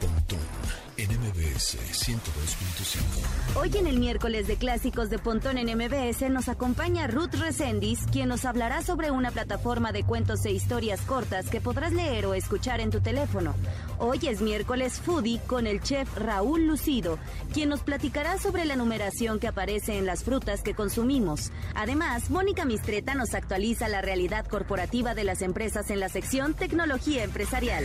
Pontón en MBS 102.5. Hoy en el miércoles de clásicos de Pontón en MBS nos acompaña Ruth Resendis, quien nos hablará sobre una plataforma de cuentos e historias cortas que podrás leer o escuchar en tu teléfono. Hoy es miércoles foodie con el chef Raúl Lucido, quien nos platicará sobre la numeración que aparece en las frutas que consumimos. Además, Mónica Mistreta nos actualiza la realidad corporativa de las empresas en la sección Tecnología Empresarial.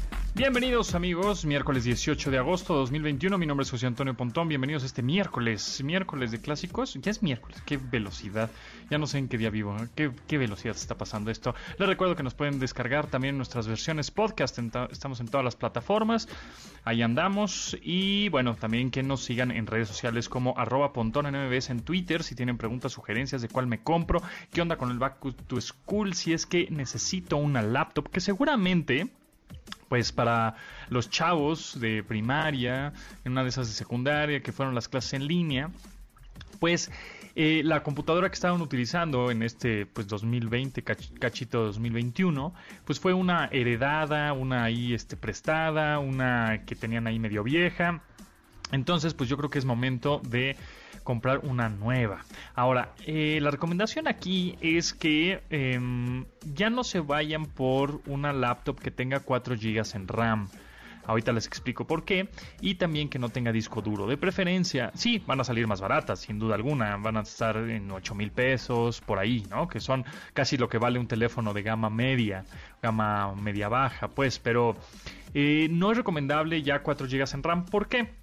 Bienvenidos amigos, miércoles 18 de agosto de 2021, mi nombre es José Antonio Pontón, bienvenidos a este miércoles, miércoles de clásicos, ya es miércoles, qué velocidad, ya no sé en qué día vivo, qué, qué velocidad está pasando esto. Les recuerdo que nos pueden descargar también nuestras versiones podcast, estamos en todas las plataformas, ahí andamos. Y bueno, también que nos sigan en redes sociales como arroba Pontón en en Twitter, si tienen preguntas, sugerencias de cuál me compro, qué onda con el Back to School, si es que necesito una laptop, que seguramente pues para los chavos de primaria, en una de esas de secundaria, que fueron las clases en línea, pues eh, la computadora que estaban utilizando en este pues 2020 cachito 2021 pues fue una heredada una ahí este prestada una que tenían ahí medio vieja entonces pues yo creo que es momento de comprar una nueva. Ahora, eh, la recomendación aquí es que em, ya no se vayan por una laptop que tenga 4 GB en RAM. Ahorita les explico por qué. Y también que no tenga disco duro. De preferencia, sí, van a salir más baratas, sin duda alguna. Van a estar en 8 mil pesos, por ahí, ¿no? Que son casi lo que vale un teléfono de gama media, gama media baja, pues. Pero eh, no es recomendable ya 4 GB en RAM. ¿Por qué?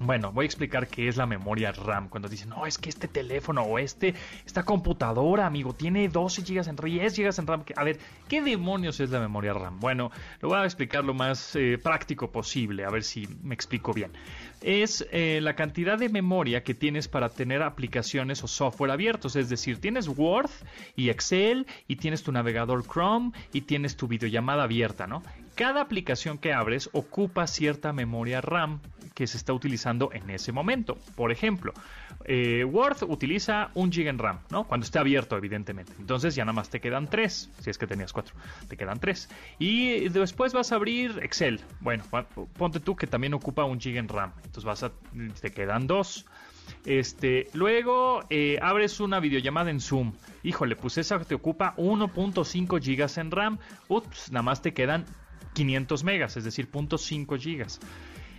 Bueno, voy a explicar qué es la memoria RAM. Cuando dicen, no, es que este teléfono o este, esta computadora, amigo, tiene 12 GB en RAM, 10 GB en RAM. A ver, ¿qué demonios es la memoria RAM? Bueno, lo voy a explicar lo más eh, práctico posible, a ver si me explico bien. Es eh, la cantidad de memoria que tienes para tener aplicaciones o software abiertos. Es decir, tienes Word y Excel y tienes tu navegador Chrome y tienes tu videollamada abierta, ¿no? Cada aplicación que abres ocupa cierta memoria RAM que se está utilizando en ese momento. Por ejemplo, eh, Word utiliza un GB en RAM, ¿no? Cuando esté abierto, evidentemente. Entonces ya nada más te quedan tres, si es que tenías cuatro, te quedan tres. Y después vas a abrir Excel. Bueno, ponte tú que también ocupa un GB en RAM. Entonces vas a, te quedan dos. Este, luego eh, abres una videollamada en Zoom. Híjole, pues esa te ocupa 1.5 GB en RAM. Ups, nada más te quedan 500 megas, es decir, 0.5 gigas.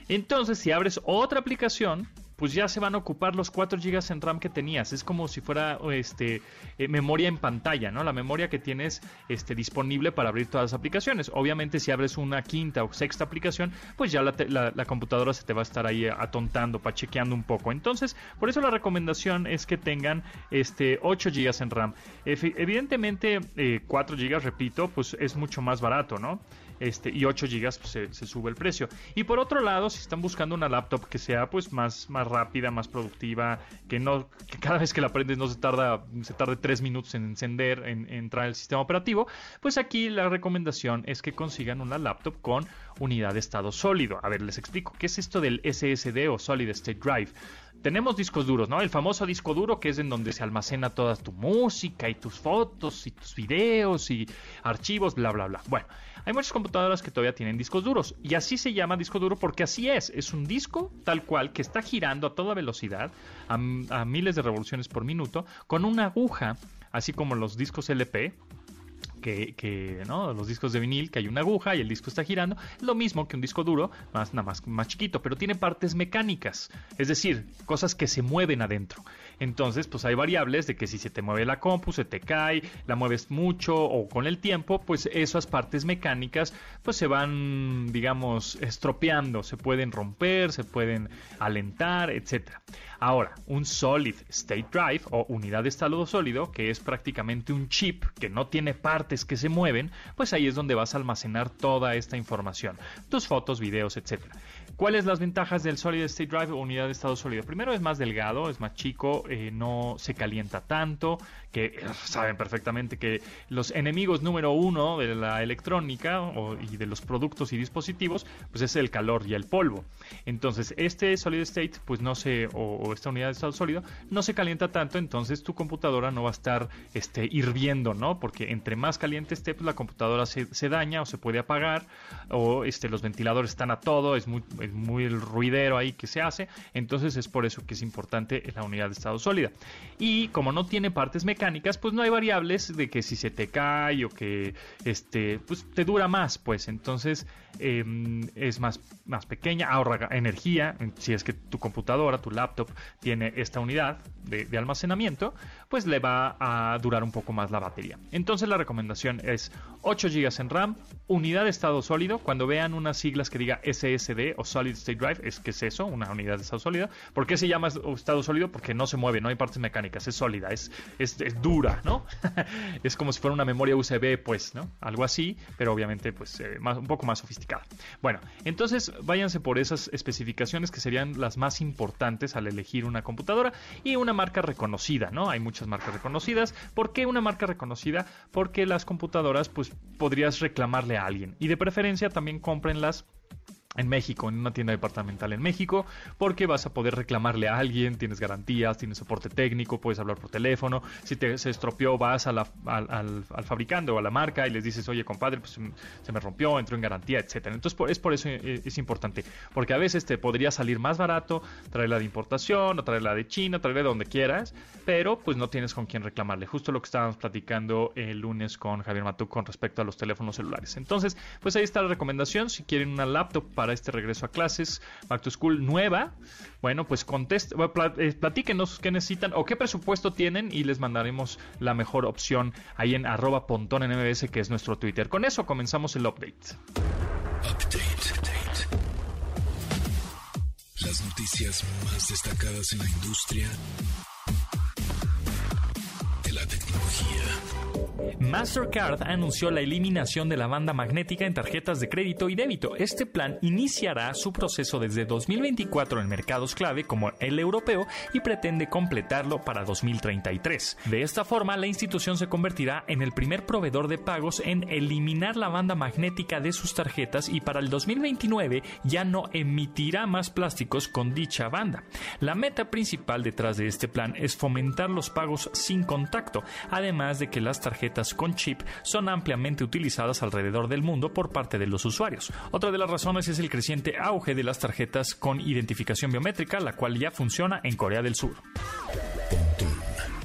Entonces, si abres otra aplicación, pues ya se van a ocupar los 4 GB en RAM que tenías. Es como si fuera este, eh, memoria en pantalla, ¿no? La memoria que tienes este, disponible para abrir todas las aplicaciones. Obviamente, si abres una quinta o sexta aplicación, pues ya la, computadora se te va a estar ahí atontando, pachequeando un poco. Entonces, por eso la recomendación es que tengan este, 8 GB en RAM. evidentemente, 4 eh, GB, repito, pues es mucho más barato, ¿no? Este, y 8 GB pues, se, sube el precio. Y por otro lado, si están buscando una laptop que sea pues más, más rápida, más productiva, que no que cada vez que la prendes no se tarda se tarde 3 minutos en encender, en, entrar el sistema operativo, pues aquí la recomendación es que consigan una laptop con unidad de estado sólido. A ver, les explico, ¿qué es esto del SSD o Solid State Drive? tenemos discos duros, ¿no? El famoso disco duro que es en donde se almacena toda tu música y tus fotos y tus videos y archivos, bla, bla, bla. Bueno, hay muchas computadoras que todavía tienen discos duros y así se llama disco duro porque así es, es un disco tal cual que está girando a toda velocidad, a, a miles de revoluciones por minuto, con una aguja, así como los discos LP, que, ¿no? los discos de vinil, que hay una aguja y el disco está girando, lo mismo que un disco duro, más, nada más, más chiquito, pero tiene partes mecánicas, es decir, cosas que se mueven adentro. Entonces, pues hay variables de que si se te mueve la compu, se te cae, la mueves mucho o con el tiempo, pues esas partes mecánicas pues se van, digamos, estropeando, se pueden romper, se pueden alentar, etcétera. Ahora, un Solid State Drive o unidad de estado sólido, que es prácticamente un chip que no tiene partes que se mueven, pues ahí es donde vas a almacenar toda esta información, tus fotos, videos, etcétera. ¿Cuáles las ventajas del Solid State Drive o unidad de estado sólido? Primero es más delgado, es más chico, eh, no se calienta tanto, que eh, saben perfectamente que los enemigos número uno de la electrónica y de los productos y dispositivos, pues es el calor y el polvo. Entonces, este Solid State, pues no se, o, esta unidad de estado sólido, no se calienta tanto, entonces tu computadora no va a estar este, hirviendo, ¿no? Porque entre más caliente esté, pues la computadora se, daña o se puede apagar, o este, los ventiladores están a todo, es muy, es muy el ruidero ahí que se hace, entonces es por eso que es importante la unidad de estado sólida. Y como no tiene partes mecánicas, pues no hay variables de que si se te cae o que este, pues te dura más, pues. Entonces em, es más, más pequeña, ahorra energía, si es que tu computadora, tu laptop tiene esta unidad de, almacenamiento, pues le va a durar un poco más la batería. Entonces la recomendación es 8 GB en RAM, unidad de estado sólido, cuando vean unas siglas que diga SSD o Solid State Drive, es que es eso, una unidad de estado sólido. ¿Por qué se llama estado sólido? Porque no se mueve, no hay partes mecánicas, es sólida, es, es, dura, ¿no? es como si fuera una memoria USB, pues, ¿no? Algo así, pero obviamente, pues, eh, más, un poco más sofisticada. Bueno, entonces váyanse por esas especificaciones que serían las más importantes al elegir una computadora y una marca reconocida, ¿no? Hay muchas marcas reconocidas. ¿Por qué una marca reconocida? Porque las computadoras, pues, podrías reclamarle a alguien. Y de preferencia también cómprenlas en México, en una tienda departamental en México, porque vas a poder reclamarle a alguien, tienes garantías, tienes soporte técnico, puedes hablar por teléfono, si te, se estropeó vas al, al, fabricante o a la marca y les dices, oye compadre, pues se me rompió, entró en garantía, etcétera. Entonces es por eso eh, es, importante, porque a veces te podría salir más barato traerla de importación o traerla de China, traerla de donde quieras, pero pues no tienes con quién reclamarle. Justo lo que estábamos platicando el lunes con Javier Matú con respecto a los teléfonos celulares. Entonces, pues ahí está la recomendación, si quieren una laptop para este regreso a clases, Back to School nueva, bueno, pues contest, eh, platíquenos qué necesitan o qué presupuesto tienen y les mandaremos la mejor opción ahí en arroba pontón en MBS, que es nuestro Twitter. Con eso comenzamos el update. Update. Las noticias más destacadas en la industria Mastercard anunció la eliminación de la banda magnética en tarjetas de crédito y débito. Este plan iniciará su proceso desde 2024 en mercados clave como el europeo y pretende completarlo para 2033. De esta forma, la institución se convertirá en el primer proveedor de pagos en eliminar la banda magnética de sus tarjetas y para el 2029 ya no emitirá más plásticos con dicha banda. La meta principal detrás de este plan es fomentar los pagos sin contacto, además de que las tarjetas con chip son ampliamente utilizadas alrededor del mundo por parte de los usuarios. Otra de las razones es el creciente auge de las tarjetas con identificación biométrica, la cual ya funciona en Corea del Sur.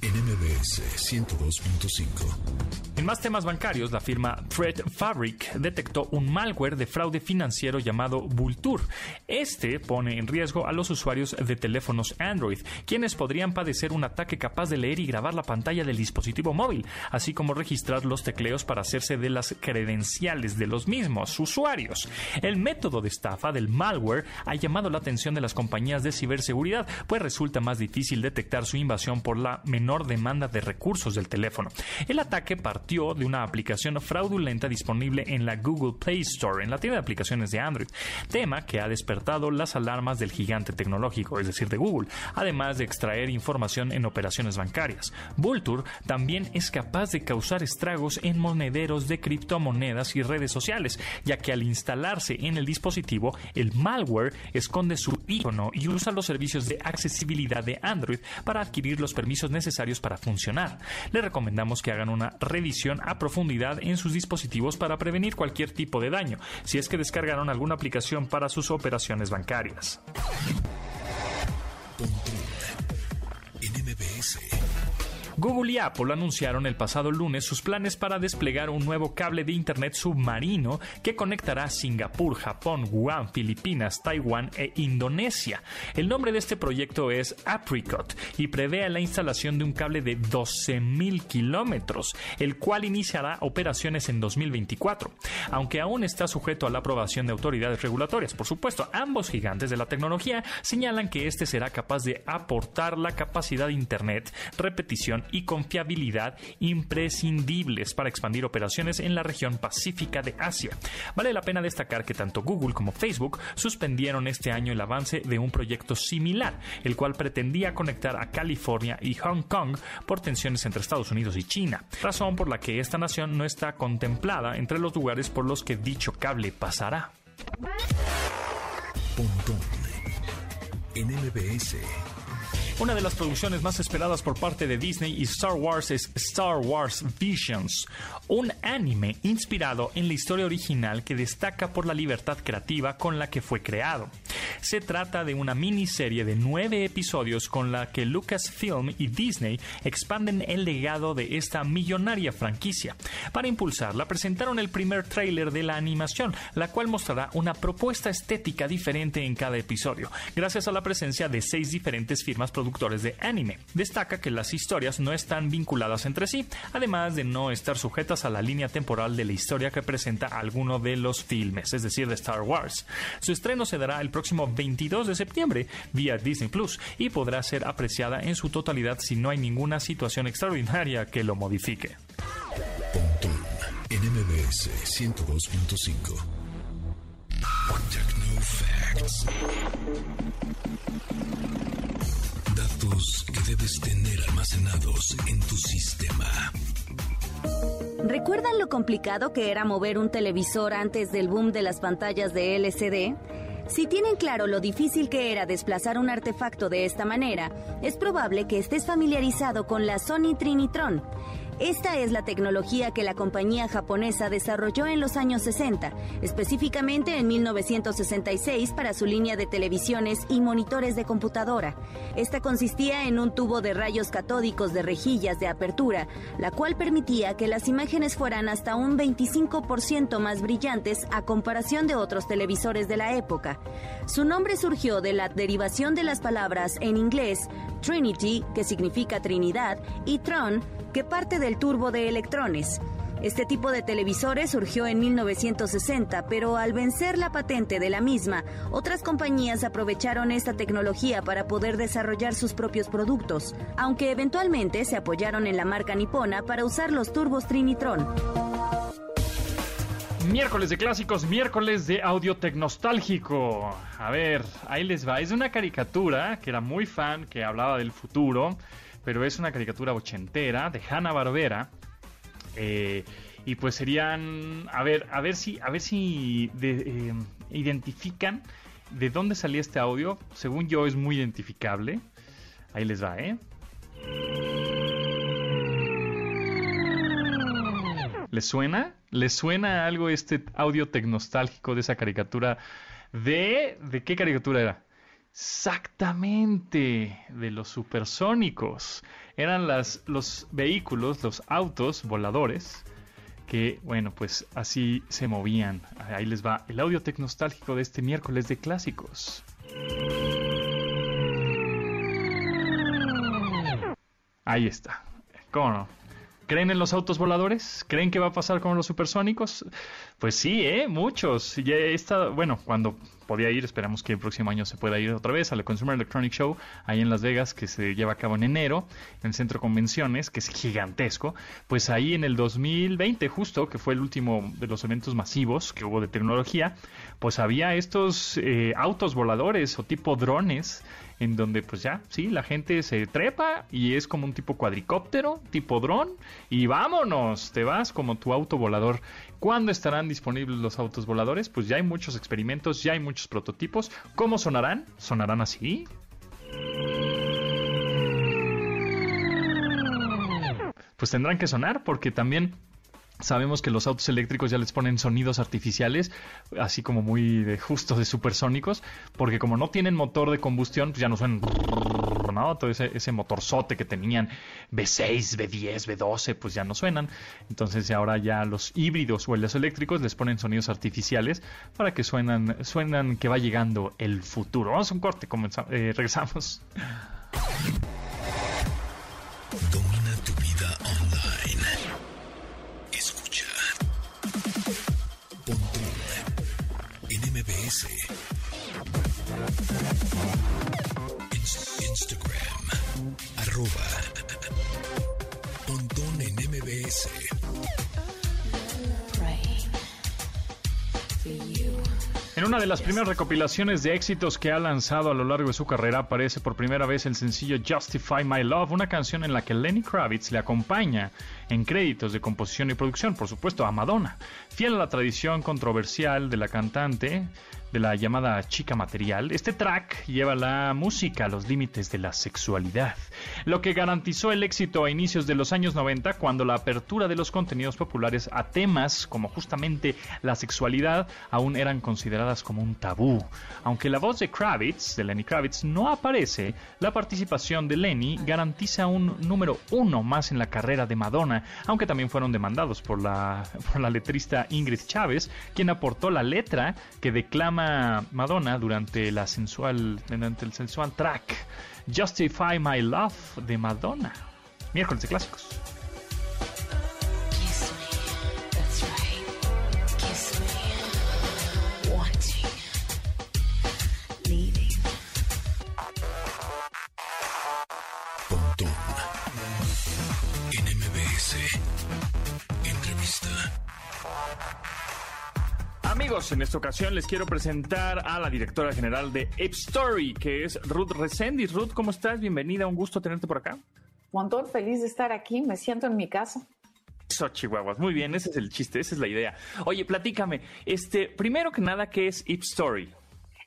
NMBS 102.5 en más temas bancarios, la firma Threat Fabric detectó un malware de fraude financiero llamado Vultur. Este pone en riesgo a los usuarios de teléfonos Android, quienes podrían padecer un ataque capaz de leer y grabar la pantalla del dispositivo móvil, así como registrar los tecleos para hacerse de las credenciales de los mismos usuarios. El método de estafa del malware ha llamado la atención de las compañías de ciberseguridad, pues resulta más difícil detectar su invasión por la menor demanda de recursos del teléfono. El ataque partió de una aplicación fraudulenta disponible en la Google Play Store, en la tienda de aplicaciones de Android, tema que ha despertado las alarmas del gigante tecnológico, es decir, de Google, además de extraer información en operaciones bancarias. Vulture también es capaz de causar estragos en monederos de criptomonedas y redes sociales, ya que al instalarse en el dispositivo, el malware esconde su icono y usa los servicios de accesibilidad de Android para adquirir los permisos necesarios para funcionar. Le recomendamos que hagan una revisión a profundidad en sus dispositivos para prevenir cualquier tipo de daño, si es que descargaron alguna aplicación para sus operaciones bancarias. Google y Apple anunciaron el pasado lunes sus planes para desplegar un nuevo cable de Internet submarino que conectará Singapur, Japón, Guam, Filipinas, Taiwán e Indonesia. El nombre de este proyecto es Apricot y prevé la instalación de un cable de 12.000 kilómetros, el cual iniciará operaciones en 2024, aunque aún está sujeto a la aprobación de autoridades regulatorias. Por supuesto, ambos gigantes de la tecnología señalan que este será capaz de aportar la capacidad de Internet, repetición y confiabilidad imprescindibles para expandir operaciones en la región pacífica de Asia. Vale la pena destacar que tanto Google como Facebook suspendieron este año el avance de un proyecto similar, el cual pretendía conectar a California y Hong Kong por tensiones entre Estados Unidos y China, razón por la que esta nación no está contemplada entre los lugares por los que dicho cable pasará. Una de las producciones más esperadas por parte de Disney y Star Wars es Star Wars Visions, un anime inspirado en la historia original que destaca por la libertad creativa con la que fue creado. Se trata de una miniserie de nueve episodios con la que Lucasfilm y Disney expanden el legado de esta millonaria franquicia. Para impulsarla presentaron el primer tráiler de la animación, la cual mostrará una propuesta estética diferente en cada episodio, gracias a la presencia de seis diferentes firmas productores de anime. Destaca que las historias no están vinculadas entre sí, además de no estar sujetas a la línea temporal de la historia que presenta alguno de los filmes, es decir, de Star Wars. Su estreno se dará el próximo 22 de septiembre vía Disney Plus y podrá ser apreciada en su totalidad si no hay ninguna situación extraordinaria que lo modifique. NMBS 102.5 Que debes tener almacenados en tu sistema. ¿Recuerdan lo complicado que era mover un televisor antes del boom de las pantallas de LCD? Si tienen claro lo difícil que era desplazar un artefacto de esta manera, es probable que estés familiarizado con la Sony Trinitron. Esta es la tecnología que la compañía japonesa desarrolló en los años 60, específicamente en 1966 para su línea de televisiones y monitores de computadora. Esta consistía en un tubo de rayos catódicos de rejillas de apertura, la cual permitía que las imágenes fueran hasta un 25% más brillantes a comparación de otros televisores de la época. Su nombre surgió de la derivación de las palabras en inglés Trinity, que significa Trinidad, y Tron, que parte del turbo de electrones. Este tipo de televisores surgió en 1960, pero al vencer la patente de la misma, otras compañías aprovecharon esta tecnología para poder desarrollar sus propios productos, aunque eventualmente se apoyaron en la marca nipona para usar los turbos Trinitron. Miércoles de clásicos, miércoles de audio tecnostálgico. A ver, ahí les va. Es una caricatura que era muy fan, que hablaba del futuro pero es una caricatura ochentera de Hanna Barbera. Eh, y pues serían, a ver, a ver si, a ver si eh, identifican de dónde salía este audio. Según yo es muy identificable. Ahí les va, ¿eh? ¿Les suena? ¿Les suena algo este audio tecnostálgico de esa caricatura? ¿De, de qué caricatura era? Exactamente, de los supersónicos. Eran los vehículos, los autos voladores, que, bueno, pues así se movían. Ahí les va el audio tecnostálgico de este miércoles de clásicos. Ahí está. ¿Cómo no? ¿Creen en los autos voladores? ¿Creen que va a pasar con los supersónicos? Pues sí, ¿eh? Muchos. Ya está, bueno, cuando podía ir, esperamos que el próximo año se pueda ir otra vez a la Consumer Electronic Show, ahí en Las Vegas, que se lleva a cabo en enero, en el Centro Convenciones, que es gigantesco. Pues ahí en el 2020, justo, que fue el último de los eventos masivos que hubo de tecnología, pues había estos eh, autos voladores o tipo drones en donde pues ya, sí, la gente se trepa y es como un tipo cuadricóptero, tipo dron, y vámonos, te vas como tu auto volador. ¿Cuándo estarán disponibles los autos voladores? Pues ya hay muchos experimentos, ya hay muchos prototipos. ¿Cómo sonarán? ¿Sonarán así? Pues tendrán que sonar porque también Sabemos que los autos eléctricos ya les ponen sonidos artificiales, así como muy de justo de supersónicos, porque como no tienen motor de combustión, pues ya no suenan todo ese, motorzote que tenían V6, V10, V12, pues ya no suenan. Entonces ahora ya los híbridos o los eléctricos les ponen sonidos artificiales para que suenan, suenan que va llegando el futuro. Vamos a un corte, eh, regresamos. Instagram, En una de las primeras recopilaciones de éxitos que ha lanzado a lo largo de su carrera aparece por primera vez el sencillo Justify My Love, una canción en la que Lenny Kravitz le acompaña en créditos de composición y producción, por supuesto, a Madonna. Fiel a la tradición controversial de la cantante, de la llamada chica material, este track lleva la música a los límites de la sexualidad, lo que garantizó el éxito a inicios de los años 90 cuando la apertura de los contenidos populares a temas como justamente la sexualidad aún eran consideradas como un tabú. Aunque la voz de Kravitz, de Lenny Kravitz, no aparece, la participación de Lenny garantiza un número uno más en la carrera de Madonna, aunque también fueron demandados por la, por la letrista Ingrid Chávez, quien aportó la letra que declama Madonna durante la sensual durante el sensual track Justify My Love de Madonna. Miércoles de clásicos. Amigos, en esta ocasión les quiero presentar a la directora general de Ape Story, que es Ruth Resendis. Ruth, ¿cómo estás? Bienvenida, un gusto tenerte por acá. Montón, feliz de estar aquí, me siento en mi casa. Eso, Chihuahuas. Muy bien, ese es el chiste, esa es la idea. Oye, platícame, este, primero que nada, ¿qué es Ape Story?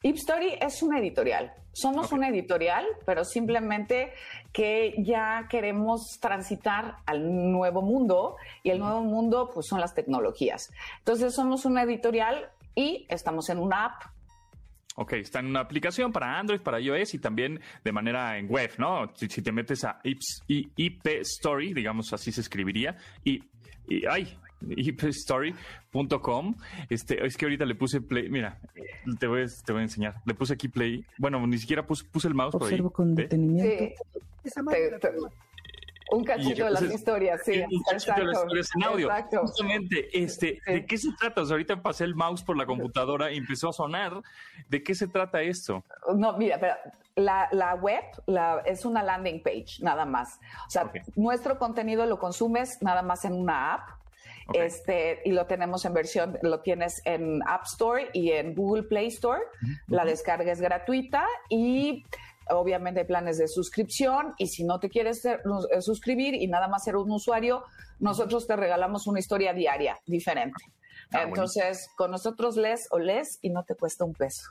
Ip Story es una editorial. Somos una editorial, pero simplemente que ya queremos transitar al nuevo mundo y el nuevo mundo pues son las tecnologías. Entonces somos una editorial y estamos en una app. Ok, está en una aplicación para Android, para iOS y también de manera en web, ¿no? Si, si te metes a IP Story, digamos así se escribiría, y, y ay, ipstory.com. Este, es que ahorita le puse play, mira, te voy, a- te voy a enseñar. Le puse aquí play. Bueno, ni siquiera puse, puse el mouse por ahí. Observo con detenimiento. Te- te- un cachito de las entonces, historias, sí. un cachito de las historias en audio. Exacto. Justamente, este, ¿de qué se trata? O sea, ahorita pasé el mouse por la computadora y empezó a sonar. ¿De qué se trata esto? No, mira, pero la, la web la- es una landing page, nada más. O sea, nuestro contenido lo consumes nada más en una app. Este, y lo tenemos en versión, lo tienes en App Store y en Google Play Store. La descarga es gratuita y obviamente hay planes de suscripción. Y si no te quieres ser- eh, suscribir y nada más ser un usuario, nosotros te regalamos una historia diaria diferente. Ah, Entonces, con nosotros lees o lees y no te cuesta un peso.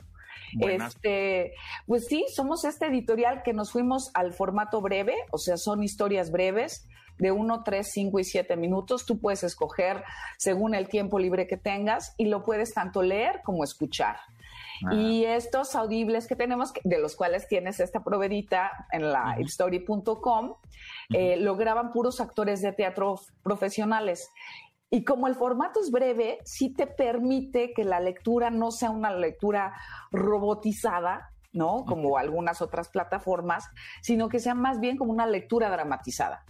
Buenas. Este, pues sí, somos este editorial que nos fuimos al formato breve, o sea, son historias breves de 1, 3, 5 y 7 minutos. Tú puedes escoger según el tiempo libre que tengas y lo puedes tanto leer como escuchar. Ah. Y estos audibles que tenemos, de los cuales tienes esta proveedita en la ipstory.com, eh, lo graban puros actores de teatro profesionales. Y como el formato es breve, sí te permite que la lectura no sea una lectura robotizada, ¿no? Como algunas otras plataformas, sino que sea más bien como una lectura dramatizada.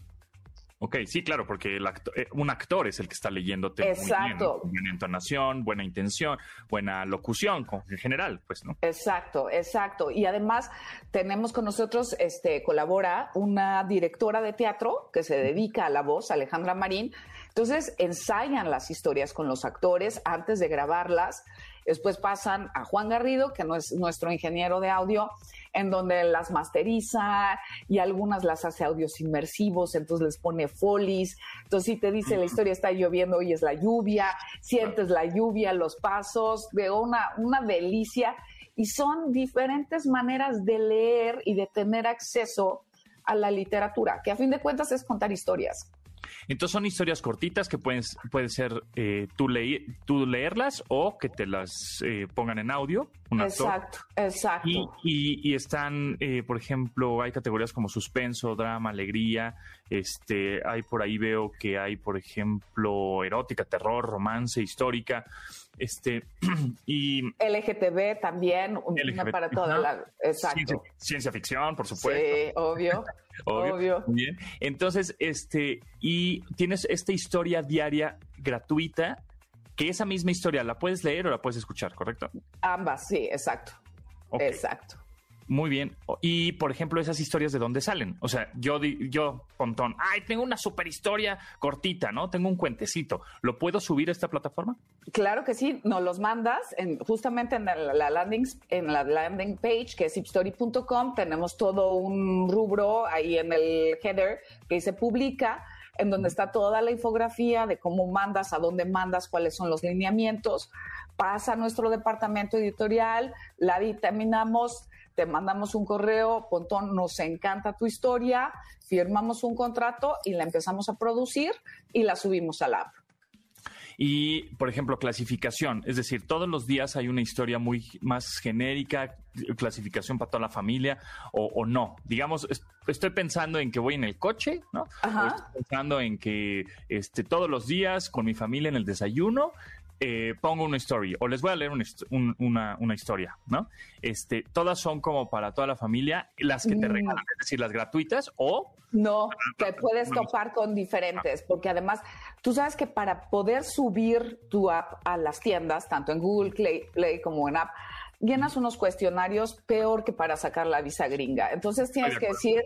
Ok, sí, claro, porque el acto- eh, un actor es el que está leyéndote. muy bien, Exacto. Con buena entonación, buena intención, buena locución en general, pues, ¿no? Exacto, exacto. Y además tenemos con nosotros, este, colabora una directora de teatro que se dedica a la voz, Alejandra Marín. Entonces ensayan las historias con los actores antes de grabarlas. Después pasan a Juan Garrido, que no es nuestro ingeniero de audio, en donde las masteriza y algunas las hace audios inmersivos, entonces les pone folies. Entonces, si te dice la historia está lloviendo, hoy es la lluvia, sientes la lluvia, los pasos, de una, una delicia. Y son diferentes maneras de leer y de tener acceso a la literatura, que a fin de cuentas es contar historias. Entonces son historias cortitas que pueden, puede ser eh, tú, leí- tú leerlas o que te las eh, pongan en audio, un actor. Exacto, exacto. Y, y- y están, eh, por ejemplo, hay categorías como suspenso, drama, alegría. Este, hay por ahí veo que hay, por ejemplo, erótica, terror, romance, histórica. Este, y LGTB también, una LGBT, para toda la... Exacto. ciencia, ciencia ficción, por supuesto. Sí, obvio. Obvio. obvio. Bien. Entonces, este, y tienes esta historia diaria gratuita, que esa misma historia la puedes leer o la puedes escuchar, ¿correcto? Ambas, sí, exacto. Exacto. Muy bien. Y, por ejemplo, esas historias de dónde salen. O sea, yo, yo, Pontón, ay, tengo una super historia cortita, ¿no? Tengo un cuentecito. ¿Lo puedo subir a esta plataforma? Claro que sí. Nos los mandas en, justamente en la, landing, en la landing page, que es hipstory.com. Tenemos todo un rubro ahí en el header que se publica en donde está toda la infografía de cómo mandas, a dónde mandas, cuáles son los lineamientos. Pasa a nuestro departamento editorial, la dictaminamos, te mandamos un correo, Pontón, nos encanta tu historia, firmamos un contrato y la empezamos a producir y la subimos al app. Y, por ejemplo, clasificación, es decir, todos los días hay una historia muy más genérica, clasificación para toda la familia, o, no. Digamos, estoy pensando en que voy en el coche, ¿no? O estoy pensando en que este, todos los días con mi familia en el desayuno eh, pongo una story o les voy a leer una, una, historia, ¿no? Este, todas son como para toda la familia, las que te mm. regalan, es decir, las gratuitas o... No, te puedes topar con diferentes, porque además tú sabes que para poder subir tu app a las tiendas, tanto en Google Play como en App, llenas unos cuestionarios peor que para sacar la visa gringa. Entonces tienes que decir,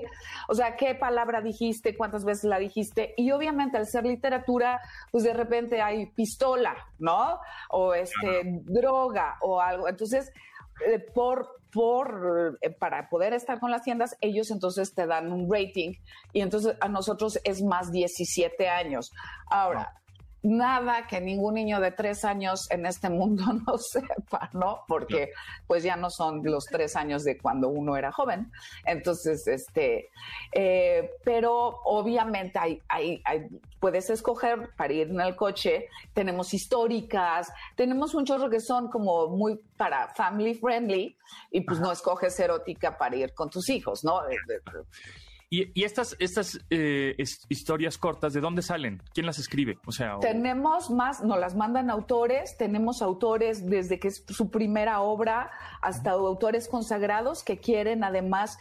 o sea, qué palabra dijiste, cuántas veces la dijiste. Y obviamente al ser literatura, pues de repente hay pistola, ¿no? O este, droga o algo. Entonces, eh, por, por, eh, para poder estar con las tiendas, ellos entonces te dan un rating y entonces a nosotros es más 17 años. Ahora, nada que ningún niño de tres años en este mundo no sepa, ¿no? Porque pues ya no son los tres años de cuando uno era joven. Entonces, este, eh, pero obviamente hay, hay, puedes escoger para ir en el coche. Tenemos históricas, tenemos un chorro que son como muy para family friendly y pues no escoges erótica para ir con tus hijos, ¿no? Y, estas, estas eh, historias cortas, ¿de dónde salen? ¿Quién las escribe? O sea, tenemos más, nos las mandan autores, tenemos autores desde que es su primera obra hasta autores consagrados que quieren además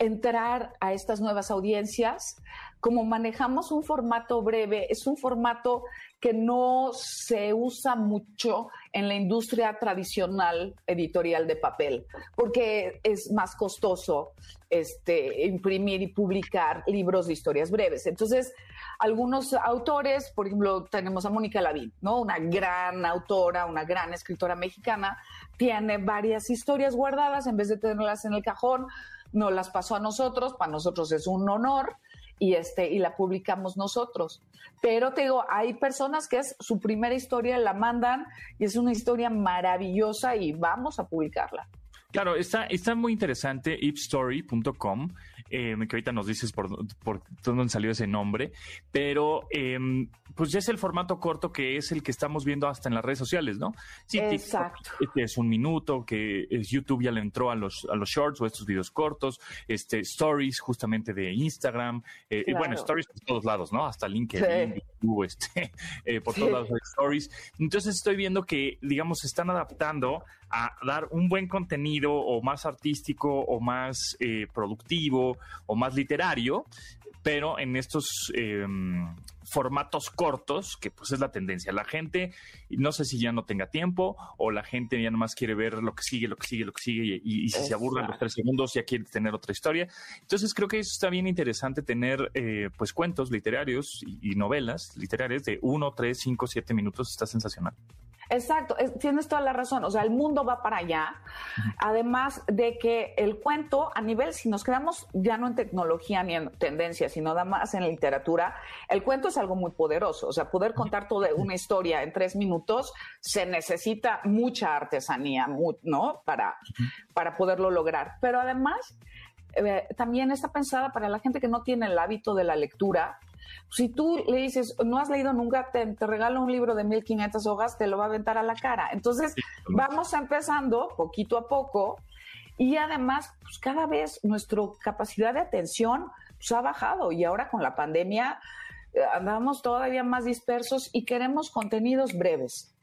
entrar a estas nuevas audiencias. Como manejamos un formato breve, es un formato que no se usa mucho en la industria tradicional editorial de papel, porque es más costoso este, imprimir y publicar libros de historias breves. Entonces, algunos autores, por ejemplo, tenemos a Mónica Lavín, ¿no? Una gran autora, una gran escritora mexicana, tiene varias historias guardadas, en vez de tenerlas en el cajón, nos las pasó a nosotros, para nosotros es un honor y este y la publicamos nosotros. Pero te digo, hay personas que es su primera historia, la mandan y es una historia maravillosa y vamos a publicarla. Claro, está, está muy interesante, ipstory.com, eh, que ahorita nos dices por, por dónde salió ese nombre, pero em, pues ya es el formato corto que es el que estamos viendo hasta en las redes sociales, ¿no? Sí, Exacto. Este es un minuto, que es YouTube ya le entró a los, a los shorts o estos videos cortos, este, stories justamente de Instagram, eh, y bueno, stories por todos lados, ¿no? Hasta LinkedIn, YouTube, este, eh, por todos lados hay stories. Entonces estoy viendo que, digamos, se están adaptando a dar un buen contenido o más artístico o más eh, productivo o más literario, pero en estos em, formatos cortos, que pues es la tendencia. La gente, no sé si ya no tenga tiempo o la gente ya nomás quiere ver lo que sigue, lo que sigue, lo que sigue y, si se aburren los tres segundos ya quiere tener otra historia. Entonces creo que eso está bien interesante tener eh, pues cuentos literarios y, y novelas literarias de uno, tres, cinco, siete minutos. Está sensacional. Exacto, tienes toda la razón. O sea, el mundo va para allá. Además de que el cuento, a nivel, si nos quedamos ya no en tecnología ni en tendencia, sino nada más en literatura, el cuento es algo muy poderoso. O sea, poder contar toda una historia en tres minutos se necesita mucha artesanía, ¿no? Para, para poderlo lograr. Pero además, eh, también está pensada para la gente que no tiene el hábito de la lectura si tú le dices, no has leído nunca, te, regalo un libro de 1500 hojas, te lo va a aventar a la cara. Entonces, vamos empezando poquito a poco y además, pues cada vez nuestra capacidad de atención pues, ha bajado y ahora con la pandemia eh, andamos todavía más dispersos y queremos contenidos breves.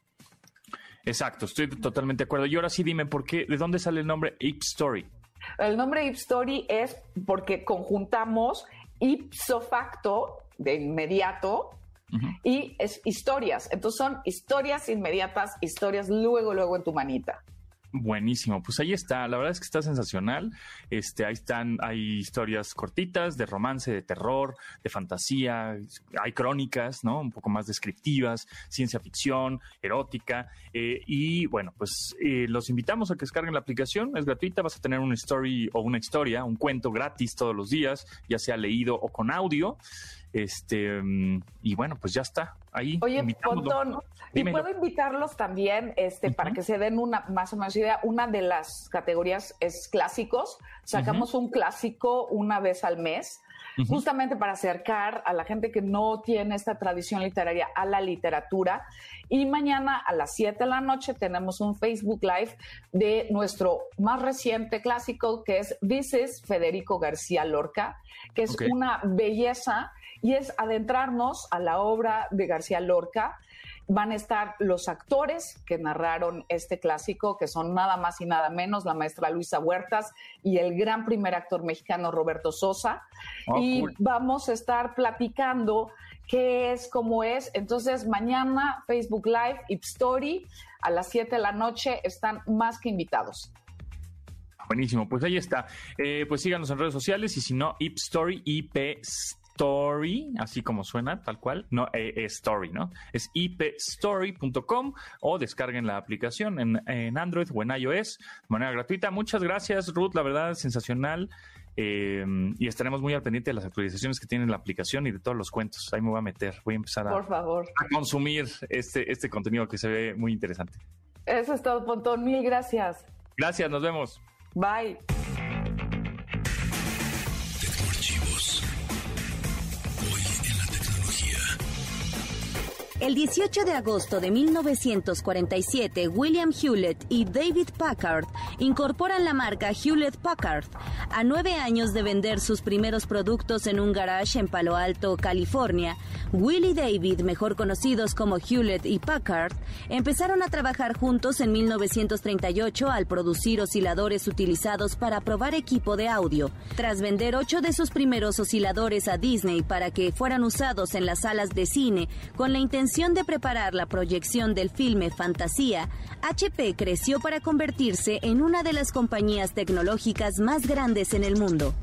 Exacto, estoy totalmente de acuerdo. Y ahora sí dime, ¿por qué? ¿De dónde sale el nombre Ape Story? El nombre Ape Story es porque conjuntamos ipso facto de inmediato y es historias. Entonces son historias inmediatas, historias luego, luego en tu manita. Buenísimo, pues ahí está, la verdad es que está sensacional. Este, ahí están, hay historias cortitas de romance, de terror, de fantasía, hay crónicas, ¿no? Un poco más descriptivas, ciencia ficción, erótica. Eh, y bueno, pues eh, los invitamos a que descarguen la aplicación, es gratuita, vas a tener una story o una historia, un cuento gratis todos los días, ya sea leído o con audio. Este, mm, y bueno, pues ya está. Ahí. Oye, Pontón, y puedo invitarlos también, este, para que se den una más o menos idea. Una de las categorías es clásicos. Sacamos un clásico una vez al mes justamente para acercar a la gente que no tiene esta tradición literaria a la literatura. Y mañana a las 7 de la noche tenemos un Facebook Live de nuestro más reciente clásico, que es This is Federico García Lorca, que es una belleza y es adentrarnos a la obra de García Lorca. Van a estar los actores que narraron este clásico, que son nada más y nada menos la maestra Luisa Huertas y el gran primer actor mexicano Roberto Sosa. Ah, y vamos a estar platicando qué es, cómo es. Entonces, mañana Facebook Live, Ip Story, a las 7 de la noche, están más que invitados. Buenísimo, pues ahí está. Eh, pues síganos en redes sociales y si no, Ip Story, IP Story, así como suena, tal cual, no es eh, Story, ¿no? Es ipstory.com o descarguen la aplicación en, Android o en iOS de manera gratuita. Muchas gracias, Ruth, la verdad, sensacional. Eh, y estaremos muy al pendiente de las actualizaciones que tiene la aplicación y de todos los cuentos. Ahí me voy a meter, voy a empezar a, Por favor. a consumir este, este contenido que se ve muy interesante. Eso es todo, Pontón. Mil gracias. Gracias, nos vemos. Bye. El 18 de agosto de 1947, William Hewlett y David Packard incorporan la marca Hewlett Packard. A nueve años de vender sus primeros productos en un garage en Palo Alto, California, Will y David, mejor conocidos como Hewlett y Packard, empezaron a trabajar juntos en 1938 al producir osciladores utilizados para probar equipo de audio. Tras vender ocho de sus primeros osciladores a Disney para que fueran usados en las salas de cine con la intención de preparar la proyección del filme Fantasía, HP creció para convertirse en una de las compañías tecnológicas más grandes en el mundo.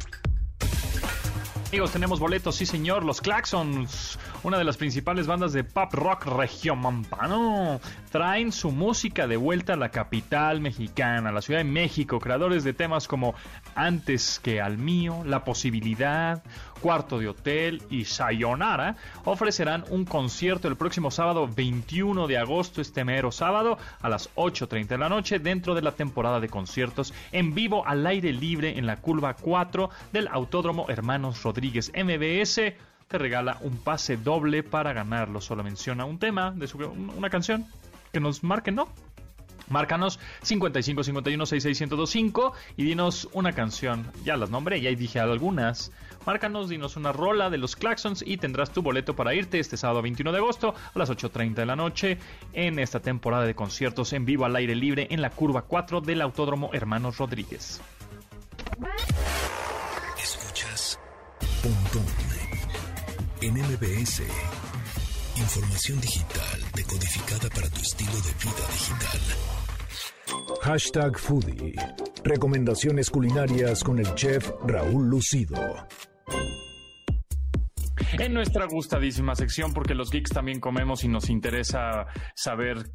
Amigos, tenemos boletos, sí señor, los Claxons, una de las principales bandas de pop rock regiomontano, traen su música de vuelta a la capital mexicana, la Ciudad de México, creadores de temas como Antes que al mío, La posibilidad, Cuarto de Hotel y Sayonara ofrecerán un concierto el próximo sábado 21 de agosto, este mero sábado, a las 8.30 de la noche, dentro de la temporada de conciertos en vivo al aire libre en la curva 4 del Autódromo Hermanos Rodríguez MBS. Te regala un pase doble para ganarlo. Solo menciona un tema de su, una canción que nos marquen, ¿no? Márcanos 55 51 66 y dinos una canción. Ya las nombré, ya dije algunas. Márcanos, dinos una rola de los Claxons y tendrás tu boleto para irte este sábado 21 de agosto a las 8.30 de la noche en esta temporada de conciertos en vivo al aire libre en la curva 4 del Autódromo Hermanos Rodríguez. Escuchas en MBS. Información digital decodificada para tu estilo de vida digital. Hashtag Foodie. Recomendaciones culinarias con el chef Raúl Lucido. En nuestra gustadísima sección, porque los geeks también comemos y nos interesa saber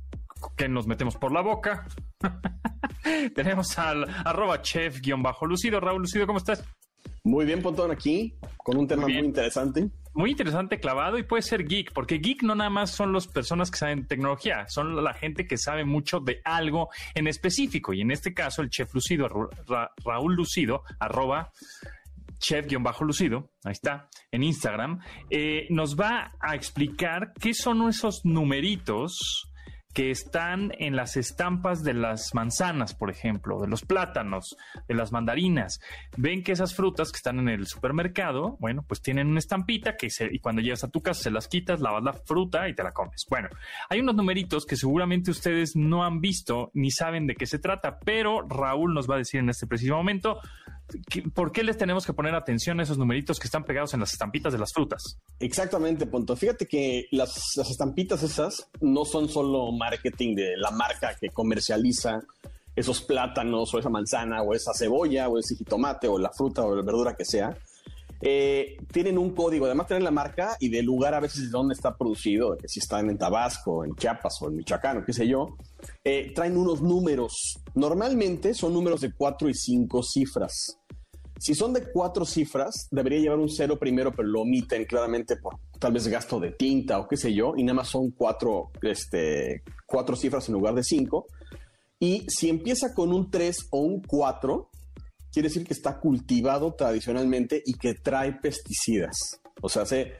qué nos metemos por la boca. Tenemos al arroba chef-lucido. Raúl Lucido, ¿cómo estás? Muy bien, Pontón, aquí, con un tema muy, interesante. Muy interesante, clavado, y puede ser geek, porque geek no nada más son las personas que saben tecnología, son la gente que sabe mucho de algo en específico. Y en este caso, el chef Lucido, Raúl Lucido, arroba chef-lucido, ahí está, en Instagram, eh, nos va a explicar qué son esos numeritos que están en las estampas de las manzanas, por ejemplo, de los plátanos, de las mandarinas. Ven que esas frutas que están en el supermercado, bueno, pues tienen una estampita que se, y cuando llegas a tu casa se las quitas, lavas la fruta y te la comes. Bueno, hay unos numeritos que seguramente ustedes no han visto ni saben de qué se trata, pero Raúl nos va a decir en este preciso momento ¿por qué les tenemos que poner atención a esos numeritos que están pegados en las estampitas de las frutas? Exactamente, punto. Fíjate que las, estampitas esas no son solo marketing de la marca que comercializa esos plátanos o esa manzana o esa cebolla o ese jitomate o la fruta o la verdura que sea, eh, tienen un código, además tienen la marca y del lugar a veces de dónde está producido, que si están en Tabasco, en Chiapas o en Michoacán o qué sé yo, eh, traen unos números. Normalmente son números de cuatro y cinco cifras. Si son de cuatro cifras, debería llevar un cero primero, pero lo omiten claramente por tal vez gasto de tinta o qué sé yo, y nada más son cuatro, este, cuatro cifras en lugar de cinco. Y si empieza con un 3 o un 4, quiere decir que está cultivado tradicionalmente y que trae pesticidas. O sea, se,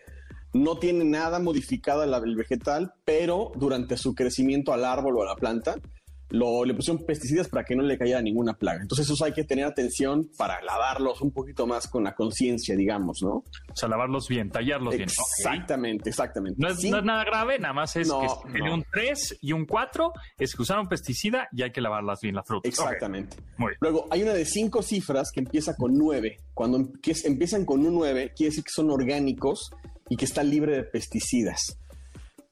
no tiene nada modificado el vegetal, pero durante su crecimiento al árbol o a la planta, lo, le pusieron pesticidas para que no le cayera ninguna plaga. Entonces, eso hay que tener atención para lavarlos un poquito más con la conciencia, digamos, ¿no? O sea, lavarlos bien, tallarlos bien. Exactamente, exactamente. No es, nada grave, nada más es que tiene un 3 y un 4, es que usaron pesticida y hay que lavarlas bien las frutas. Exactamente. Luego, hay una de cinco cifras que empieza con 9. Cuando empiezan con un 9, quiere decir que son orgánicos y que está libre de pesticidas.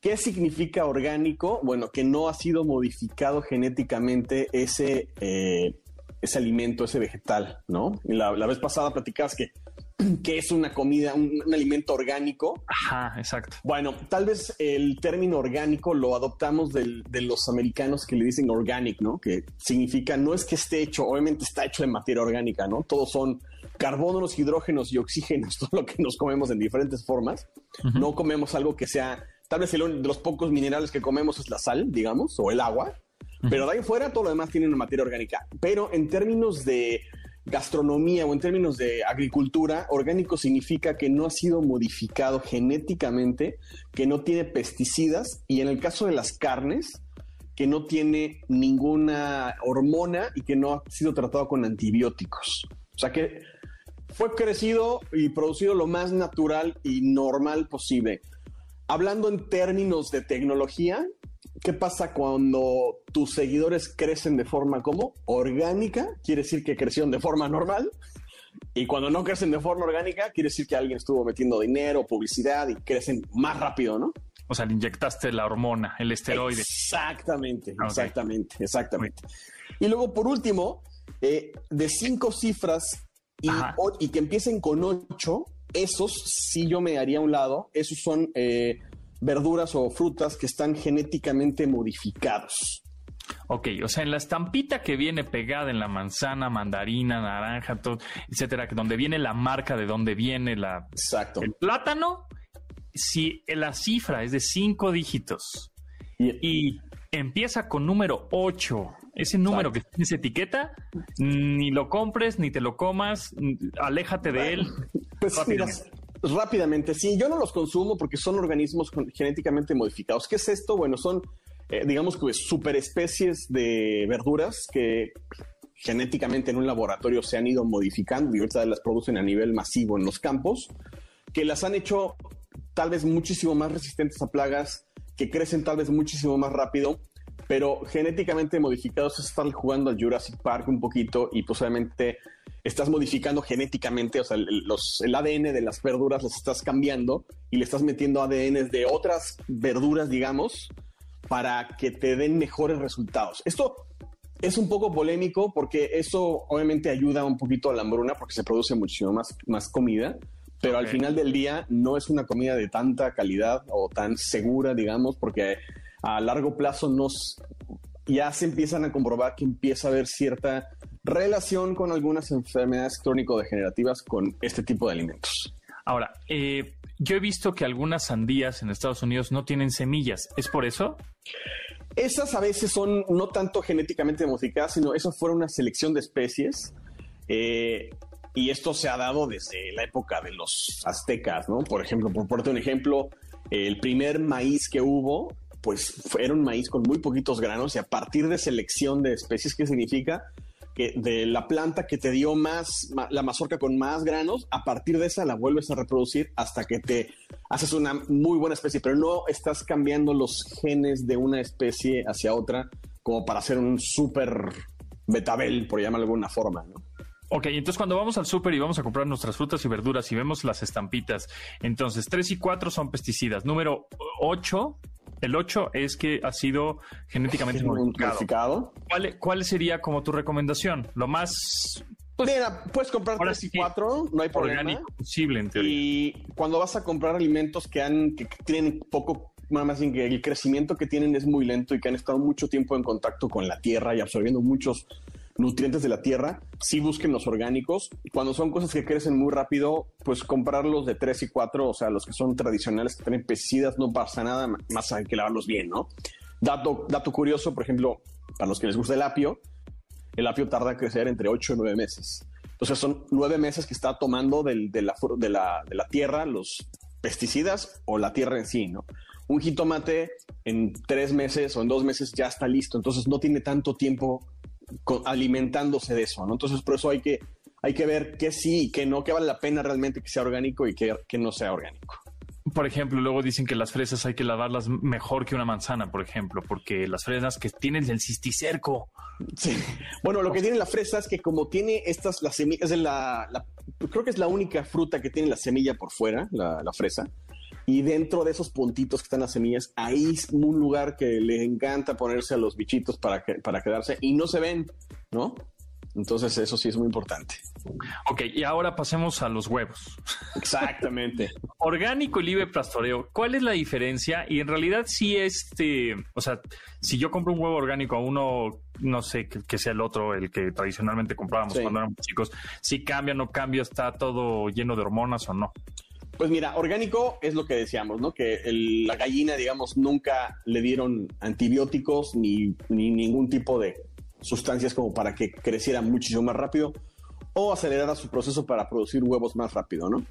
¿Qué significa orgánico? Bueno, que no ha sido modificado genéticamente ese, eh, ese alimento, ese vegetal, ¿no? La, la vez pasada platicabas que, que es una comida, un, alimento orgánico. Ajá, exacto. Bueno, tal vez el término orgánico lo adoptamos de los americanos que le dicen organic, ¿no? Que significa, no es que esté hecho, obviamente está hecho de materia orgánica, ¿no? Todos son carbonos, hidrógenos y oxígenos, todo lo que nos comemos en diferentes formas. No comemos algo que sea Tal vez el, de los pocos minerales que comemos es la sal, digamos, o el agua. Pero de ahí fuera todo lo demás tiene una materia orgánica. Pero en términos de gastronomía o en términos de agricultura, orgánico significa que no ha sido modificado genéticamente, que no tiene pesticidas y en el caso de las carnes, que no tiene ninguna hormona y que no ha sido tratado con antibióticos. O sea que fue crecido y producido lo más natural y normal posible hablando en términos de tecnología, ¿qué pasa cuando tus seguidores crecen de forma como orgánica? Quiere decir que crecieron de forma normal. Y cuando no crecen de forma orgánica, quiere decir que alguien estuvo metiendo dinero, publicidad y crecen más rápido, ¿no? O sea, le inyectaste la hormona, el esteroide. Exactamente, exactamente, exactamente. Y luego, por último, eh, de cinco cifras y, y, que empiecen con ocho, esos sí yo me haría a un lado. Esos son eh, verduras o frutas que están genéticamente modificados. Ok, o sea, en la estampita que viene pegada en la manzana, mandarina, naranja, todo, etcétera, donde viene la marca de dónde viene la, Exacto. el plátano, si la cifra es de cinco dígitos y, empieza con número 8, ese número que tiene esa etiqueta, ni lo compres, ni te lo comas, aléjate de él. Pues mira, rápidamente, sí, yo no los consumo porque son organismos genéticamente modificados. ¿Qué es esto? Bueno, son, eh, digamos que superespecies de verduras que genéticamente en un laboratorio se han ido modificando y ahorita las producen a nivel masivo en los campos, que las han hecho tal vez muchísimo más resistentes a plagas, que crecen tal vez muchísimo más rápido pero genéticamente modificados es estar jugando al Jurassic Park un poquito y posiblemente estás modificando genéticamente, o sea, los, el ADN de las verduras los estás cambiando y le estás metiendo ADN de otras verduras, digamos, para que te den mejores resultados. Esto es un poco polémico porque eso obviamente ayuda un poquito a la hambruna porque se produce muchísimo más, más comida, pero al final del día no es una comida de tanta calidad o tan segura, digamos, porque a largo plazo nos ya se empiezan a comprobar que empieza a haber cierta relación con algunas enfermedades crónico-degenerativas con este tipo de alimentos. Ahora, eh, yo he visto que algunas sandías en Estados Unidos no tienen semillas. ¿Es por eso? Esas a veces son no tanto genéticamente modificadas, sino eso fue una selección de especies. Eh, y esto se ha dado desde la época de los aztecas, ¿no? Por ejemplo, por ponerte un ejemplo, el primer maíz que hubo pues era un maíz con muy poquitos granos y a partir de selección de especies, ¿qué significa? Que de la planta que te dio más, la mazorca con más granos, a partir de esa la vuelves a reproducir hasta que te haces una muy buena especie, pero no estás cambiando los genes de una especie hacia otra como para hacer un súper betabel, por llamarlo de alguna forma, ¿no? Ok, entonces cuando vamos al súper y vamos a comprar nuestras frutas y verduras y vemos las estampitas, entonces 3 y 4 son pesticidas, número 8 El 8 es que ha sido genéticamente modificado. ¿Cuál, ¿Cuál sería como tu recomendación? Lo más pues, Mira, puedes comprar 3 y 4, no hay problema. posible en teoría. Y cuando vas a comprar alimentos que han que tienen poco más bien que el crecimiento que tienen es muy lento y que han estado mucho tiempo en contacto con la tierra y absorbiendo muchos nutrientes de la tierra, sí busquen los orgánicos. Cuando son cosas que crecen muy rápido, pues comprarlos de 3 y 4, o sea, los que son tradicionales, que tienen pesticidas, no pasa nada más hay que lavarlos bien, ¿no? Dato, dato curioso, por ejemplo, para los que les gusta el apio, el apio tarda a crecer entre 8 y 9 meses. Entonces son 9 meses que está tomando de, la, de, la, de la tierra los pesticidas o la tierra en sí, ¿no? Un jitomate en tres meses o en dos meses ya está listo, entonces no tiene tanto tiempo alimentándose de eso, ¿no? Entonces, por eso hay que, hay que ver qué sí y qué no, qué vale la pena realmente que sea orgánico y qué, no sea orgánico. Por ejemplo, luego dicen que las fresas hay que lavarlas mejor que una manzana, por ejemplo, porque las fresas que tienen el cisticerco. Sí. Bueno, lo que tiene la fresa es que como tiene estas, las semillas, es la, creo que es la única fruta que tiene la semilla por fuera, la, la fresa. Y dentro de esos puntitos que están las semillas, ahí es un lugar que le encanta ponerse a los bichitos para, que, para quedarse y no se ven, ¿no? Entonces eso sí es muy importante. Ok, y ahora pasemos a los huevos. Exactamente. Orgánico y libre pastoreo, ¿cuál es la diferencia? Y en realidad si este, o sea, si yo compro un huevo orgánico a uno, no sé, que, sea el otro, el que tradicionalmente comprábamos cuando éramos chicos, si cambia, no cambia, está todo lleno de hormonas o no. Pues mira, orgánico es lo que decíamos, ¿no? Que la gallina, digamos, nunca le dieron antibióticos ni, ningún tipo de sustancias como para que creciera muchísimo más rápido o acelerara su proceso para producir huevos más rápido, ¿no?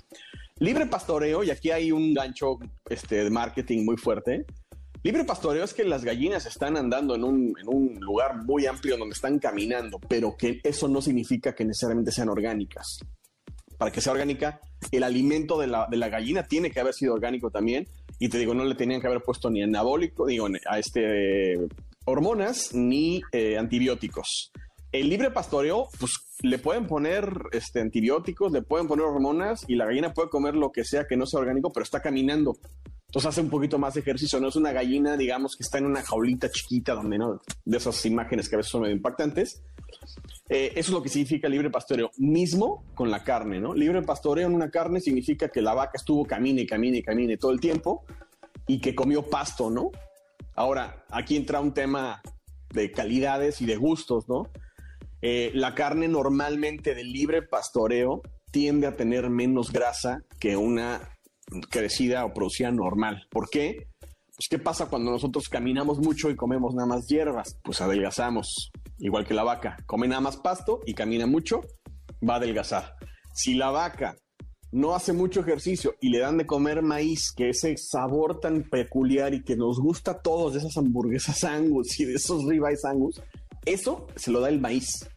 Libre pastoreo, y aquí hay un gancho este, de marketing muy fuerte. Libre pastoreo es que las gallinas están andando en un, en un lugar muy amplio donde están caminando, pero que eso no significa que necesariamente sean orgánicas para que sea orgánica, el alimento de la, de la, gallina tiene que haber sido orgánico también. Y te digo, no le tenían que haber puesto ni anabólico, digo, a este hormonas ni eh, antibióticos. El libre pastoreo, pues le pueden poner este, antibióticos, le pueden poner hormonas y la gallina puede comer lo que sea que no sea orgánico, pero está caminando. Entonces hace un poquito más de ejercicio. No es una gallina, digamos, que está en una jaulita chiquita donde no, de esas imágenes que a veces son medio impactantes. Eh, eso es lo que significa libre pastoreo, mismo con la carne, ¿no? Libre pastoreo en una carne significa que la vaca estuvo camine, camine, camine todo el tiempo y que comió pasto, ¿no? Ahora, aquí entra un tema de calidades y de gustos, ¿no? Eh, la carne normalmente de libre pastoreo tiende a tener menos grasa que una crecida o producida normal. ¿Por qué? Pues, ¿qué pasa cuando nosotros caminamos mucho y comemos nada más hierbas? Pues adelgazamos, igual que la vaca. Come nada más pasto y camina mucho, va a adelgazar. Si la vaca no hace mucho ejercicio y le dan de comer maíz, que ese sabor tan peculiar y que nos gusta a todos de esas hamburguesas angus y de esos ribeyes angus, eso se lo da el maíz.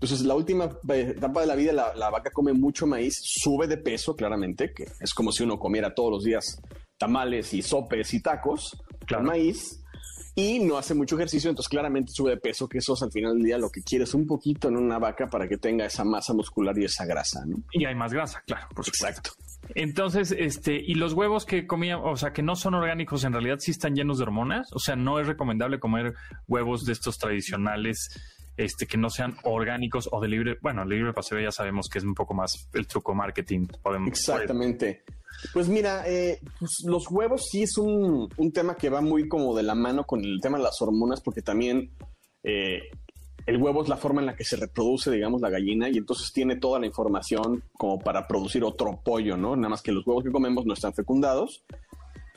Entonces, la última etapa de la vida, la, la, vaca come mucho maíz, sube de peso, claramente, que es como si uno comiera todos los días tamales y sopes y tacos, claro. maíz, y no hace mucho ejercicio, entonces claramente sube de peso, que eso es al final del día lo que quieres un poquito en una vaca para que tenga esa masa muscular y esa grasa, ¿no? Y hay más grasa, claro, por Exacto. Entonces, este, y los huevos que comían, o sea, que no son orgánicos, en realidad sí están llenos de hormonas, o sea, no es recomendable comer huevos de estos tradicionales este, que no sean orgánicos o de libre, bueno, libre paseo ya sabemos que es un poco más el truco marketing. Podemos, Exactamente. Pues mira, eh, pues los huevos sí es un, tema que va muy como de la mano con el tema de las hormonas, porque también eh, el huevo es la forma en la que se reproduce, digamos, la gallina, y entonces tiene toda la información como para producir otro pollo, ¿no? Nada más que los huevos que comemos no están fecundados.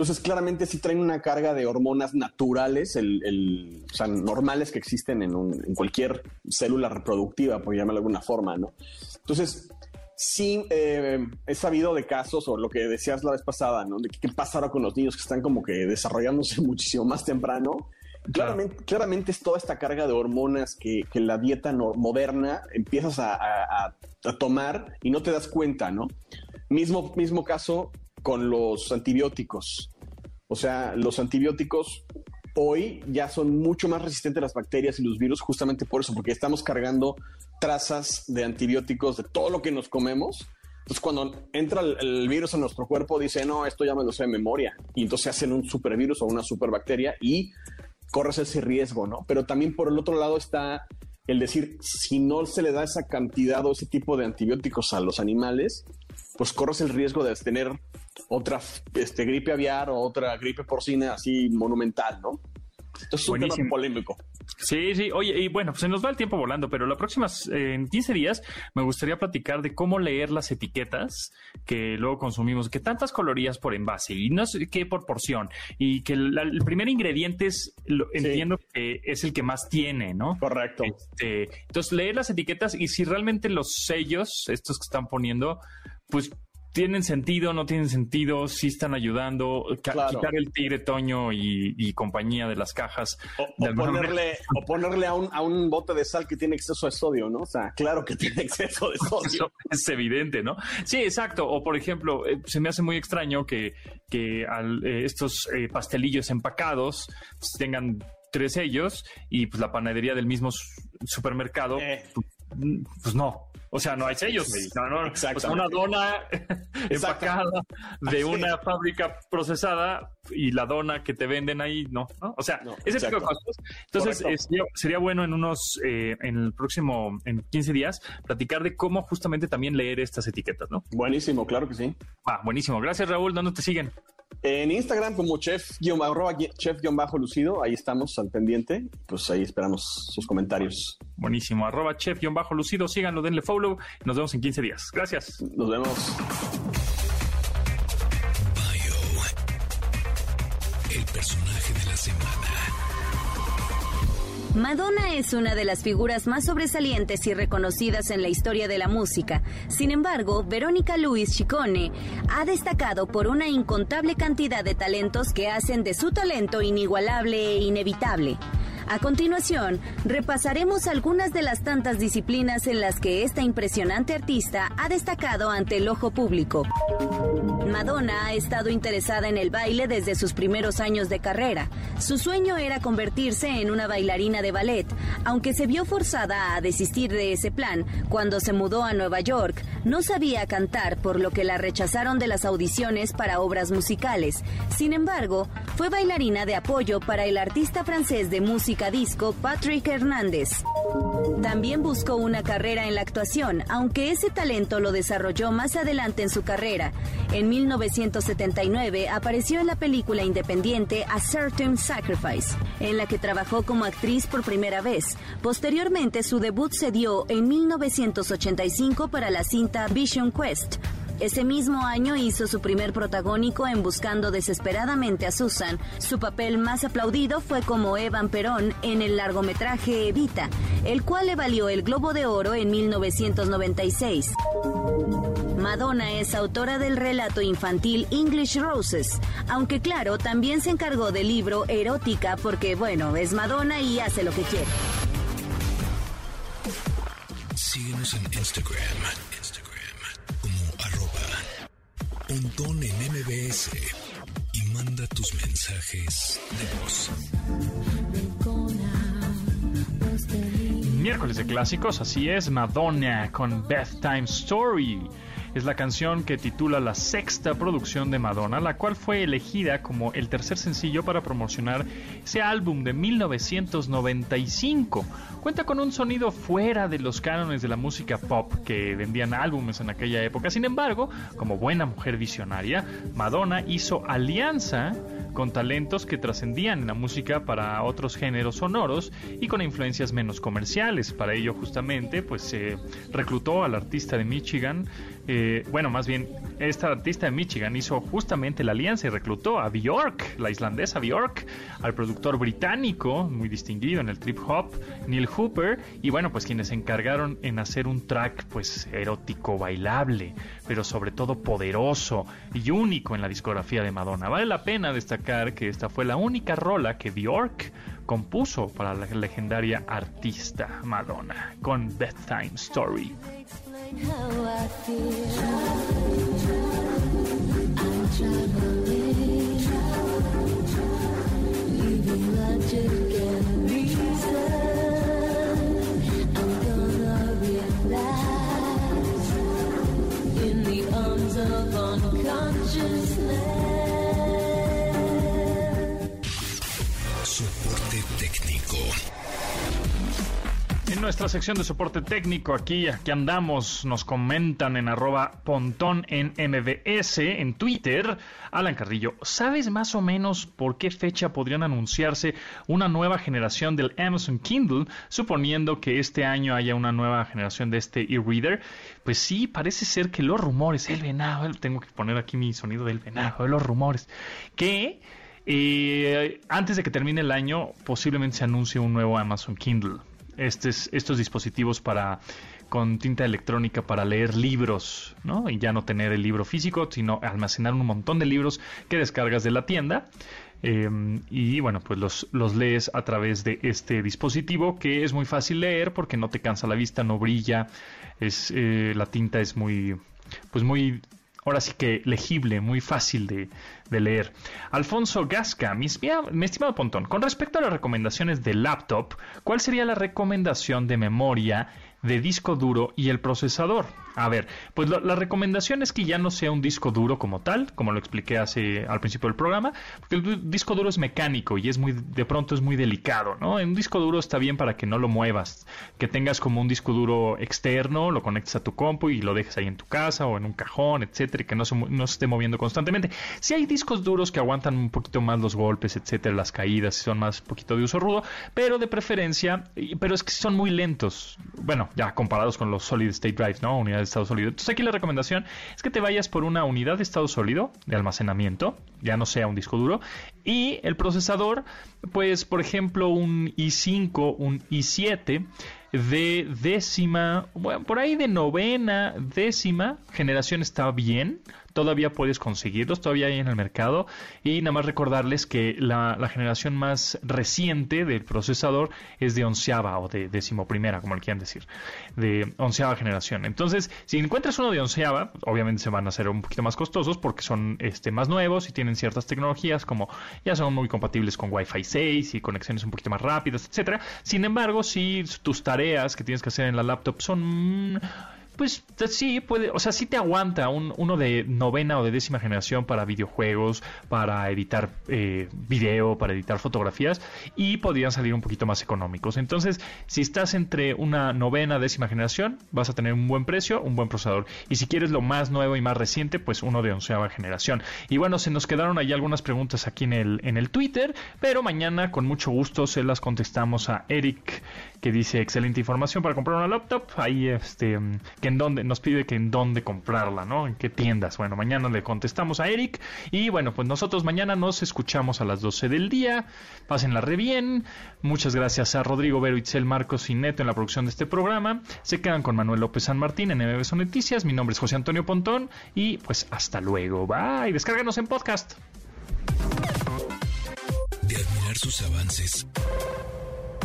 Entonces, claramente sí traen una carga de hormonas naturales, el, o sea, normales que existen en, en cualquier célula reproductiva, por llamarlo de alguna forma, ¿no? Entonces, sí eh, he sabido de casos, o lo que decías la vez pasada, ¿no? De qué pasa ahora con los niños que están como que desarrollándose muchísimo más temprano. Claramente, claramente es toda esta carga de hormonas que, que la dieta moderna empiezas a, a, a, tomar y no te das cuenta, ¿no? Mismo, mismo caso con los antibióticos. O sea, los antibióticos hoy ya son mucho más resistentes a las bacterias y los virus justamente por eso, porque estamos cargando trazas de antibióticos de todo lo que nos comemos. Entonces, cuando entra el, virus en nuestro cuerpo, dice, no, esto ya me lo sé de memoria. Y entonces hacen un supervirus o una superbacteria y corres ese riesgo, ¿no? Pero también por el otro lado está el decir, si no se le da esa cantidad o ese tipo de antibióticos a los animales, pues corres el riesgo de tener otra este, gripe aviar o otra gripe porcina así monumental, ¿no? Entonces es un tema polémico. Sí, sí. Oye, y bueno, se nos va el tiempo volando, pero la próxima, en 15 días, me gustaría platicar de cómo leer las etiquetas que luego consumimos, que tantas calorías por envase y no sé qué por porción, y que el primer ingrediente es, entiendo que es el que más tiene, ¿no? Correcto. Este, entonces, leer las etiquetas y si realmente los sellos, estos que están poniendo, pues tienen sentido, no tienen sentido, sí están ayudando, quitar el tigre Toño y, compañía de las cajas. O, ponerle, o ponerle a un, a un bote de sal que tiene exceso de sodio, ¿no? O sea, claro que tiene exceso de sodio. es evidente, ¿no? Sí, exacto. O por ejemplo, eh, se me hace muy extraño que, que eh, estos eh, pastelillos empacados pues, tengan tres sellos y pues la panadería del mismo supermercado, pues, pues no, o sea, no hay sellos. No, no, o sea, una dona empacada de una fábrica procesada y la dona que te venden ahí, no, ¿no? O sea, ese tipo de cosas. Entonces, sería, bueno en unos, eh, en el próximo, en 15 días, platicar de cómo justamente también leer estas etiquetas, ¿no? Buenísimo, claro que sí. Ah, buenísimo. Gracias, Raúl. ¿Dónde te siguen? En Instagram como chef-chef-lucido, ahí estamos al pendiente, pues ahí esperamos sus comentarios. Buenísimo, arroba chef-lucido, síganlo, denle follow, nos vemos en 15 días. Gracias. Nos vemos. Madonna es una de las figuras más sobresalientes y reconocidas en la historia de la música. Sin embargo, Verónica Luis Chicone ha destacado por una incontable cantidad de talentos que hacen de su talento inigualable e inevitable. A continuación, repasaremos algunas de las tantas disciplinas en las que esta impresionante artista ha destacado ante el ojo público. Madonna ha estado interesada en el baile desde sus primeros años de carrera. Su sueño era convertirse en una bailarina de ballet, aunque se vio forzada a desistir de ese plan cuando se mudó a Nueva York. No sabía cantar, por lo que la rechazaron de las audiciones para obras musicales. Sin embargo, fue bailarina de apoyo para el artista francés de música disco Patrick Hernández. También buscó una carrera en la actuación, aunque ese talento lo desarrolló más adelante en su carrera. En 1979 apareció en la película independiente A Certain Sacrifice, en la que trabajó como actriz por primera vez. Posteriormente su debut se dio en 1985 para la cinta Vision Quest, ese mismo año hizo su primer protagónico en Buscando desesperadamente a Susan. Su papel más aplaudido fue como Evan Perón en el largometraje Evita, el cual le valió el Globo de Oro en 1996. Madonna es autora del relato infantil English Roses, aunque claro, también se encargó del libro Erótica porque, bueno, es Madonna y hace lo que quiere. Síguenos en Instagram Pontón en MBS y manda tus mensajes de voz. Miércoles de clásicos, así es, Madonna con Time Story es la canción que titula la sexta producción de Madonna, la cual fue elegida como el tercer sencillo para promocionar ese álbum de 1995. Cuenta con un sonido fuera de los cánones de la música pop que vendían álbumes en aquella época. Sin embargo, como buena mujer visionaria, Madonna hizo alianza con talentos que trascendían en la música para otros géneros sonoros y con influencias menos comerciales. Para ello, justamente, pues se reclutó al artista de Michigan, eh, bueno, más bien, esta artista de Michigan hizo justamente la alianza y reclutó a Bjork, la islandesa Bjork, al productor británico, muy distinguido en el trip hop, Neil Hooper, y bueno, pues quienes se encargaron en hacer un track, pues erótico, bailable, pero sobre todo poderoso y único en la discografía de Madonna. Vale la pena destacar que esta fue la única rola que Bjork compuso para la legendaria artista Madonna con Bedtime Story. Nuestra sección de soporte técnico. Aquí, aquí andamos, nos comentan en arroba pontón en MBS, en Twitter. Alan Carrillo, ¿sabes más o menos por qué fecha podrían anunciarse una nueva generación del Amazon Kindle, suponiendo que este año haya una nueva generación de este e-reader? Pues sí, parece ser que los rumores, el venado, tengo que poner aquí mi sonido del venado, los rumores, que eh, antes de que termine el año, posiblemente se anuncie un nuevo Amazon Kindle. Estos dispositivos para con tinta electrónica para leer libros, ¿no? Y ya no tener el libro físico, sino almacenar un montón de libros que descargas de la tienda. Em, y bueno, pues los, los lees a través de este dispositivo que es muy fácil leer porque no te cansa la vista, no brilla, es, eh, la tinta es muy, pues muy ahora sí que legible, muy fácil de, leer. Alfonso Gasca, mi, mi, estimado Pontón, con respecto a las recomendaciones de laptop, ¿cuál sería la recomendación de memoria de disco duro y el procesador? A ver, pues la recomendación es que ya no sea un disco duro como tal, como lo expliqué hace al principio del programa, porque el disco duro es mecánico y es muy de pronto es muy delicado, ¿no? En un disco duro está bien para que no lo muevas, que tengas como un disco duro externo, lo conectes a tu compu y lo dejes ahí en tu casa o en un cajón, etcétera, y que no se, no esté moviendo constantemente. Si hay discos duros que aguantan un poquito más los golpes, etcétera, las caídas, son más poquito de uso rudo, pero de preferencia, pero es que son muy lentos. Bueno, ya comparados con los solid state drives, ¿no? Unidades de estado sólido. Entonces aquí la recomendación es que te vayas por una unidad de estado sólido de almacenamiento, ya no sea un disco duro, y el procesador, pues por ejemplo un i5, un i7 de décima, bueno, por ahí de novena, décima generación está bien todavía puedes conseguirlos, todavía hay en el mercado. Y nada más recordarles que la, generación más reciente del procesador es de onceava o de decimoprimera, como le quieran decir, de onceava generación. Entonces, si encuentras uno de onceava, obviamente se van a hacer un poquito más costosos porque son este, más nuevos y tienen ciertas tecnologías como ya son muy compatibles con Wi-Fi 6 y conexiones un poquito más rápidas, etcétera. Sin embargo, si tus tareas que tienes que hacer en la laptop son pues sí, puede, o sea, sí te aguanta un, uno de novena o de décima generación para videojuegos, para editar eh, video, para editar fotografías y podrían salir un poquito más económicos. Entonces, si estás entre una novena, décima generación, vas a tener un buen precio, un buen procesador. Y si quieres lo más nuevo y más reciente, pues uno de onceava generación. Y bueno, se nos quedaron ahí algunas preguntas aquí en el, en el Twitter, pero mañana con mucho gusto se las contestamos a Eric, que dice excelente información para comprar una laptop. Ahí este que en dónde, nos pide que en dónde comprarla, ¿no? En qué tiendas. Bueno, mañana le contestamos a Eric. Y bueno, pues nosotros mañana nos escuchamos a las 12 del día. Pásenla re bien. Muchas gracias a Rodrigo Vero, Itzel Marcos y Neto en la producción de este programa. Se quedan con Manuel López San Martín en MBS Noticias. Mi nombre es José Antonio Pontón. Y pues hasta luego. Bye. Descárganos en podcast. De admirar sus avances